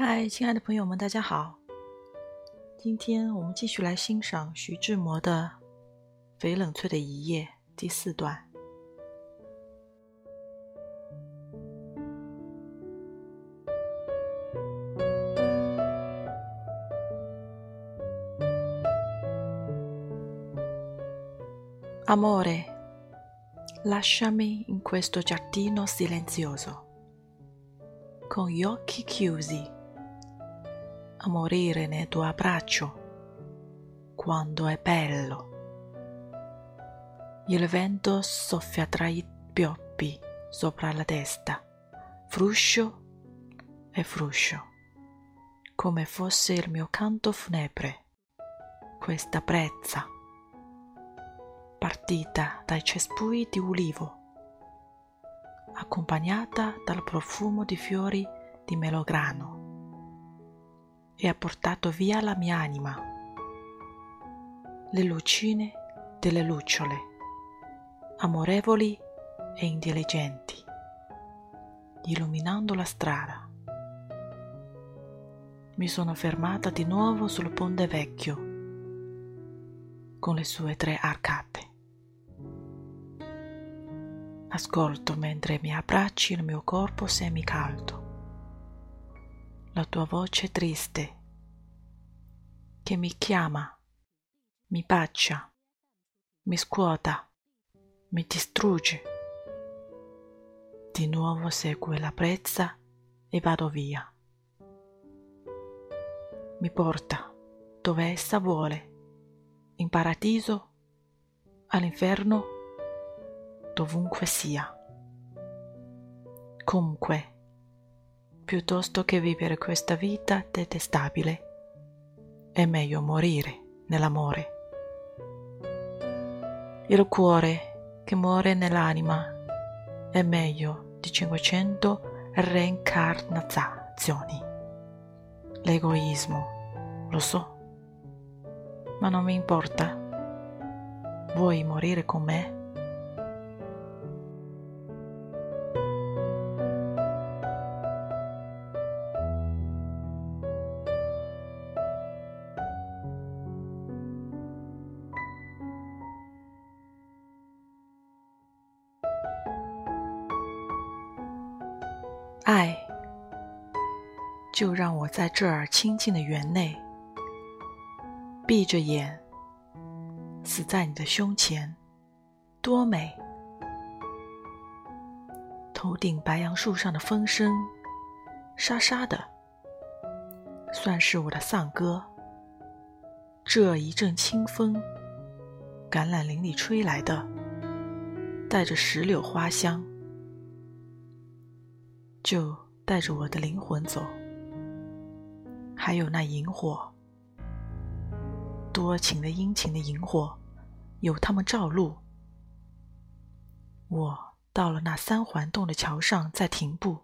嗨，亲爱的朋友们，大家好！今天我们继续来欣赏徐志摩的《翡冷翠的一夜》第四段。Amore, lasciami in questo giardino silenzioso, con gli occhi chiusi a morire nel tuo abbraccio quando è bello. Il vento soffia tra i pioppi sopra la testa, fruscio e fruscio, come fosse il mio canto funebre, questa brezza, partita dai cespui di ulivo, accompagnata dal profumo di fiori di melograno e ha portato via la mia anima. Le lucine delle lucciole, amorevoli e intelligenti, illuminando la strada. Mi sono fermata di nuovo sul ponte vecchio, con le sue tre arcate. Ascolto mentre mi abbracci il mio corpo semicaldo la tua voce triste che mi chiama, mi bacia, mi scuota, mi distrugge. Di nuovo segue la brezza e vado via. Mi porta dove essa vuole, in paradiso, all'inferno, dovunque sia. Comunque, piuttosto che vivere questa vita detestabile, è meglio morire nell'amore. Il cuore che muore nell'anima è meglio di 500 reincarnazioni. L'egoismo, lo so, ma non mi importa. Vuoi morire con me? 爱，就让我在这儿清静的园内，闭着眼，死在你的胸前，多美！头顶白杨树上的风声，沙沙的，算是我的丧歌。这一阵清风，橄榄林里吹来的，带着石榴花香。就带着我的灵魂走，还有那萤火，多情的殷勤的萤火，有他们照路。我到了那三环洞的桥上，再停步，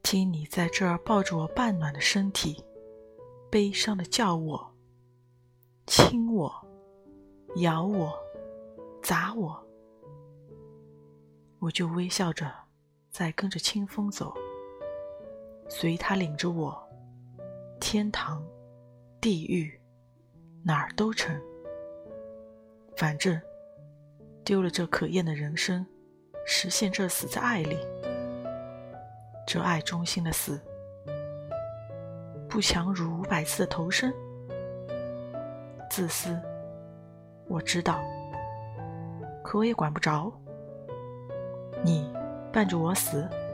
听你在这儿抱着我半暖的身体，悲伤的叫我，亲我，咬我，砸我，我就微笑着。在跟着清风走，随他领着我，天堂、地狱，哪儿都成。反正丢了这可厌的人生，实现这死在爱里，这爱中心的死，不强如五百次的投生。自私，我知道，可我也管不着。你。伴着我死。